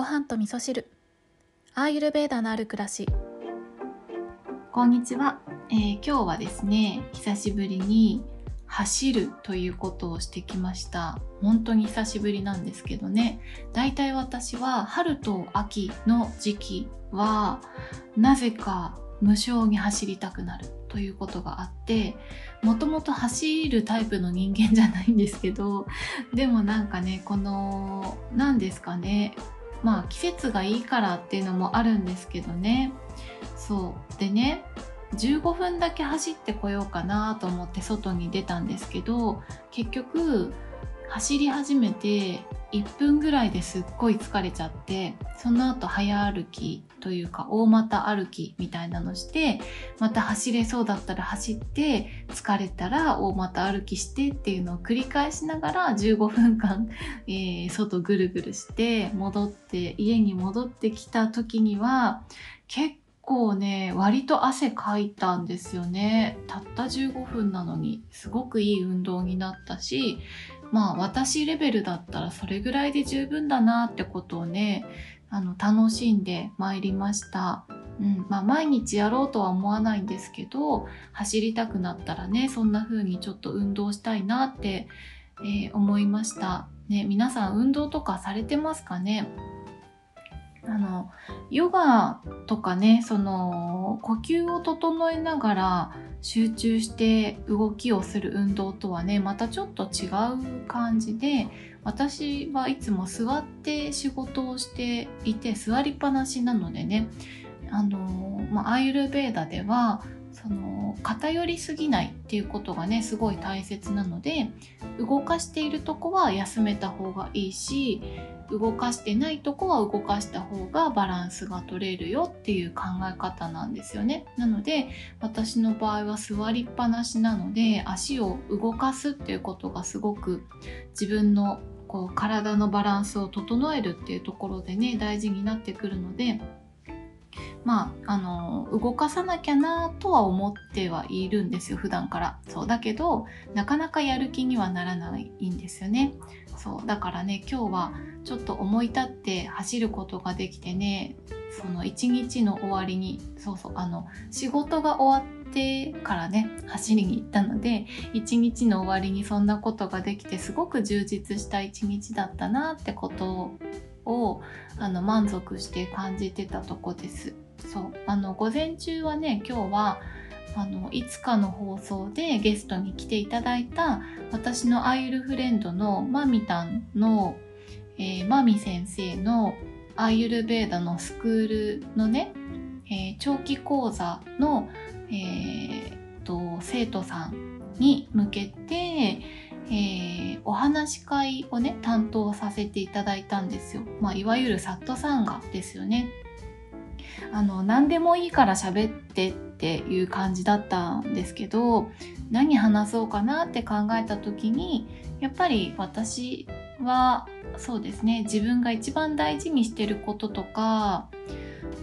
ご飯と味噌汁。アーユルベーダのある暮らし。こんにちは、えー今日はですね久しぶりに走るということをしてきました。本当に久しぶりなんですけどね。だいたい私は春と秋の時期はなぜか無性に走りたくなるということがあってもともと走るタイプの人間じゃないんですけどでもなんかねこの何ですかねまあ季節がいいからっていうのもあるんですけどね。そう。でね15分だけ走ってこようかなと思って外に出たんですけど結局走り始めて1分ぐらいですっごい疲れちゃってその後早歩きというか大股歩きみたいなのしてまた走れそうだったら走って疲れたら大股歩きしてっていうのを繰り返しながら15分間、えー外ぐるぐるして戻って家に戻ってきた時には結構ね割と汗かいたんですよね。たった15分なのにすごくいい運動になったしまあ私レベルだったらそれぐらいで十分だなってことをねあの楽しんでまいりました。うんまあ、毎日やろうとは思わないんですけど走りたくなったらねそんな風にちょっと運動したいなって、えー思いました。ね、皆さん運動とかされてますかね？あのヨガとかねその呼吸を整えながら集中して動きをする運動とはねまたちょっと違う感じで私はいつも座って仕事をしていて座りっぱなしなのでねあの、まあ、アーユルベーダではその偏りすぎないっていうことがねすごい大切なので動かしているとこは休めた方がいいし動かしてないとこは動かした方がバランスが取れるよっていう考え方なんですよね。なので私の場合は座りっぱなしなので足を動かすっていうことがすごく自分のこう体のバランスを整えるっていうところでね大事になってくるのでまああの動かさなきゃなとは思ってはいるんですよ普段からそうだけどなかなかやる気にはならないんですよねそうだからね今日はちょっと思い立って走ることができてねその一日の終わりにそうそうあの仕事が終わってからね走りに行ったので一日の終わりにそんなことができてすごく充実した一日だったなってことをあの満足して感じてたとこです。そう。あの午前中はね今日はあのいつかの放送でゲストに来ていただいた私のアイユルフレンドのマミタンの、えーマミ先生のアイユルベーダのスクールのね、えー長期講座の、えーと生徒さんに向けて、えーお話し会をね担当させていただいたんですよ、まあ、いわゆるサットサンガですよね。あの何でもいいから喋ってっていう感じだったんですけど何話そうかなって考えた時にやっぱり私はそうですね自分が一番大事にしてることとか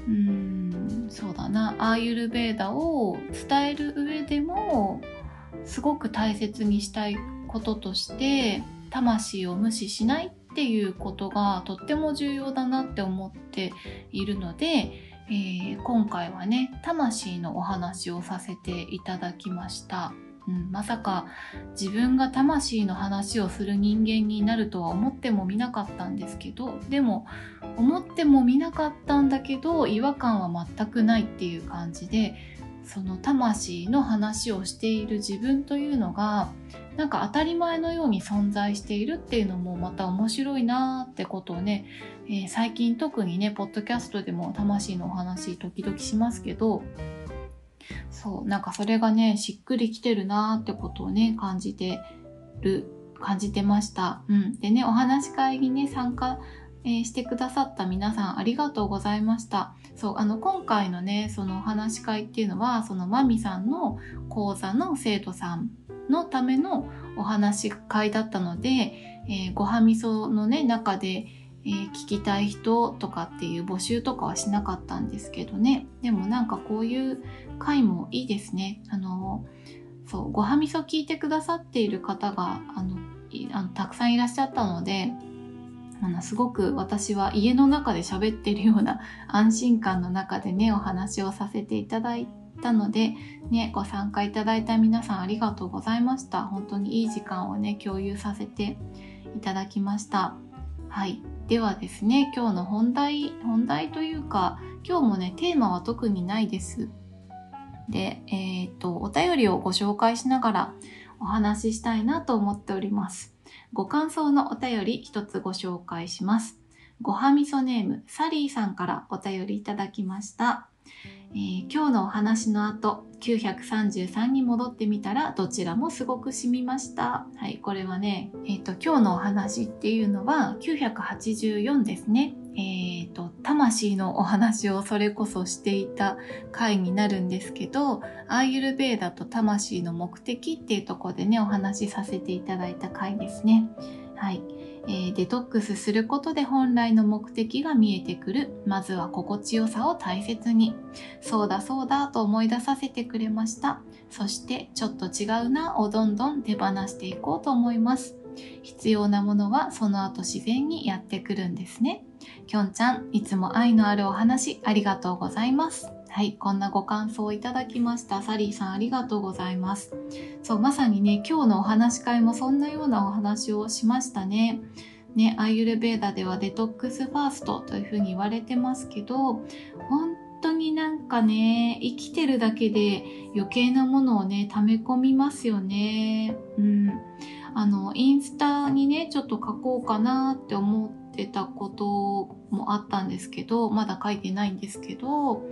うーんそうだなアーユルベーダを伝える上でもすごく大切にしたいこととして魂を無視しないっていうことがとっても重要だなって思っているので、えー今回はね魂のお話をさせていただきました。うん、まさか自分が魂の話をする人間になるとは思ってもみなかったんですけどでも思ってもみなかったんだけど違和感は全くないっていう感じでその魂の話をしている自分というのがなんか当たり前のように存在しているっていうのもまた面白いなーってことをね、えー最近特にねポッドキャストでも魂のお話時々しますけどそうなんかそれがねしっくりきてるなーってことをね感じてる感じてました。うん、でねお話し会にね参加えしてくださった皆さんありがとうございました。そうあの今回のねそのお話し会っていうのはそのマミさんの講座の生徒さんのためのお話し会だったので、えーごはみそのね中で、えー聞きたい人とかっていう募集とかはしなかったんですけどね。でもなんかこういう会もいいですね。あのそうごはみそ聞いてくださっている方があのあのたくさんいらっしゃったのであのすごく私は家の中で喋ってるような安心感の中でねお話をさせていただいたので、ね、ご参加いただいた皆さんありがとうございました。本当にいい時間をね共有させていただきました。はい。ではですね今日の本題本題というか今日もねテーマは特にないですでえっ、とお便りをご紹介しながらお話ししたいなと思っておりますご感想のお便り一つご紹介します。ごはみそネームサリーさんからお便りいただきました。えー、今日のお話の後、933に戻ってみたらどちらもすごく染みました。はい、これはね、えっ、ー、と、今日のお話っていうのは984ですね。えっ、ー、と、魂のお話をそれこそしていた回になるんですけど、アーユルベーダと魂の目的っていうところでね、お話しさせていただいた回ですね。はい。えー、デトックスすることで本来の目的が見えてくる。まずは心地よさを大切に。そうだそうだと思い出させてくれました。そしてちょっと違うなをどんどん手放していこうと思います。必要なものはその後自然にやってくるんですね。きょんちゃん、いつも愛のあるお話ありがとうございます。はい、こんなご感想をいただきました。サリーさんありがとうございます。そう、まさにね、今日のお話し会もそんなようなお話をしましたね。ね、アイユルベーダではデトックスファーストというふうに言われてますけど、本当になんかね、生きてるだけで余計なものをね、溜め込みますよね。うん。あの、インスタにね、ちょっと書こうかなって思ってたこともあったんですけど、まだ書いてないんですけど、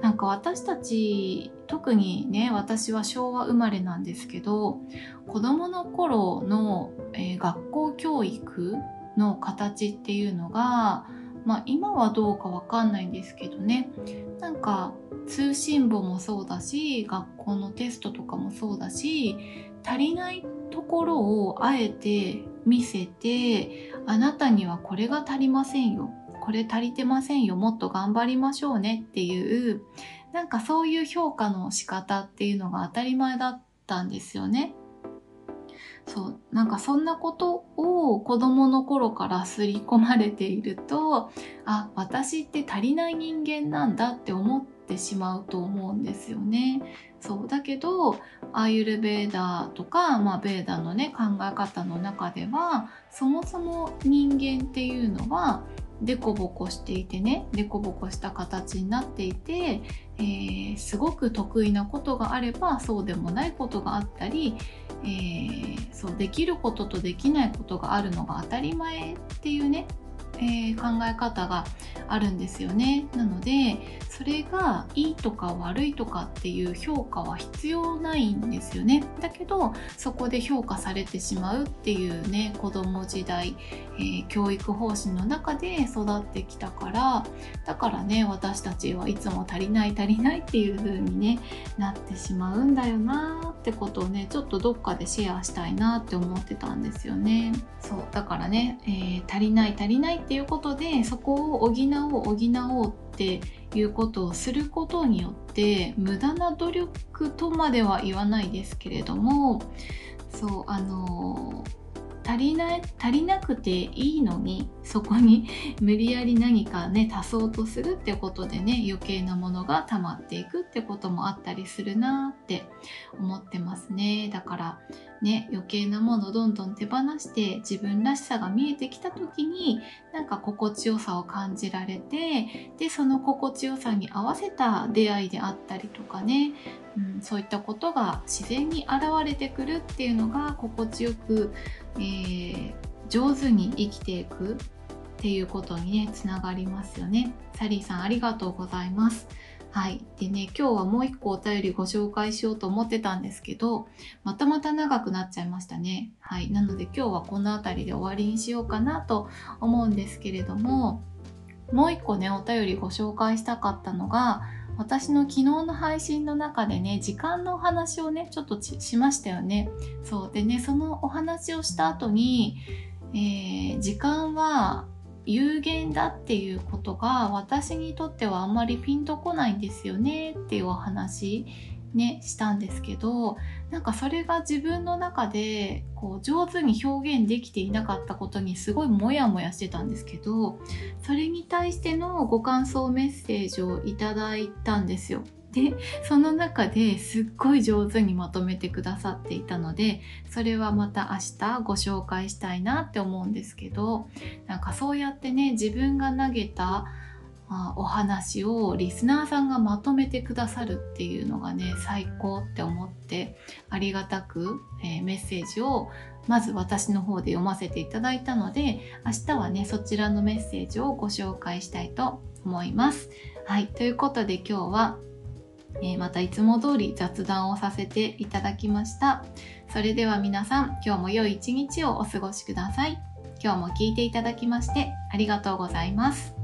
なんか私たち、特にね、私は昭和生まれなんですけど、子どもの頃の、えー、学校教育の形っていうのが、まあ今はどうかわかんないんですけどね、なんか通信簿もそうだし、学校のテストとかもそうだし、足りないところをあえて見せて、あなたにはこれが足りませんよ。これ足りてませんよ。もっと頑張りましょうねっていう、なんかそういう評価の仕方っていうのが当たり前だったんですよね。そう、なんかそんなことを子供の頃から刷り込まれていると、あ、私って足りない人間なんだって思ってしまうと思うんですよね。そうだけどアーユルベーダーとか、まあ、ベーダーのね考え方の中ではそもそも人間っていうのはデコボコしていてねデコボコした形になっていて、えー、すごく得意なことがあればそうでもないことがあったり、えー、そうできることとできないことがあるのが当たり前っていうねえー、考え方があるんですよね。なのでそれがいいとか悪いとかっていう評価は必要ないんですよね。だけどそこで評価されてしまうっていうね子供時代、えー、教育方針の中で育ってきたからだからね私たちはいつも足りない足りないっていう風にねなってしまうんだよなってことをねちょっとどっかでシェアしたいなって思ってたんですよね。そうだからね、えー、足りない足りないってていうことでそこを補おう補おうっていうことをすることによって無駄な努力とまでは言わないですけれどもそうあの足りない足りなくていいのにそこに 無理やり何かね足そうとするってことでね余計なものが溜まっていくってこともあったりするなって思ってますね。だからね余計なものどんどん手放して自分らしさが見えてきた時になんか心地よさを感じられてでその心地よさに合わせた出会いであったりとかね、うん、そういったことが自然に現れてくるっていうのが心地よく、えー、上手に生きていくっていうことにねつながりますよね。サリーさんありがとうございます。はい。でね、今日はもう一個お便りご紹介しようと思ってたんですけど、またまた長くなっちゃいましたね。はい。なので今日はこの辺りで終わりにしようかなと思うんですけれども、もう一個ね、お便りご紹介したかったのが、私の昨日の配信の中でね、時間のお話をね、ちょっとしましたよね。そう。でね、そのお話をした後に、えー、時間は有限だっていうことが私にとってはあんまりピンとこないんですよねっていうお話ねしたんですけどなんかそれが自分の中でこう上手に表現できていなかったことにすごいモヤモヤしてたんですけどそれに対してのご感想メッセージをいただいたんですよ。でその中ですっごい上手にまとめてくださっていたのでそれはまた明日ご紹介したいなって思うんですけどなんかそうやってね自分が投げたあお話をリスナーさんがまとめてくださるっていうのがね最高って思ってありがたく、えー、メッセージをまず私の方で読ませていただいたので明日はねそちらのメッセージをご紹介したいと思います。はいということで今日はえー、またいつも通り雑談をさせていただきました。それでは皆さん、今日も良い一日をお過ごしください。今日も聞いていただきましてありがとうございます。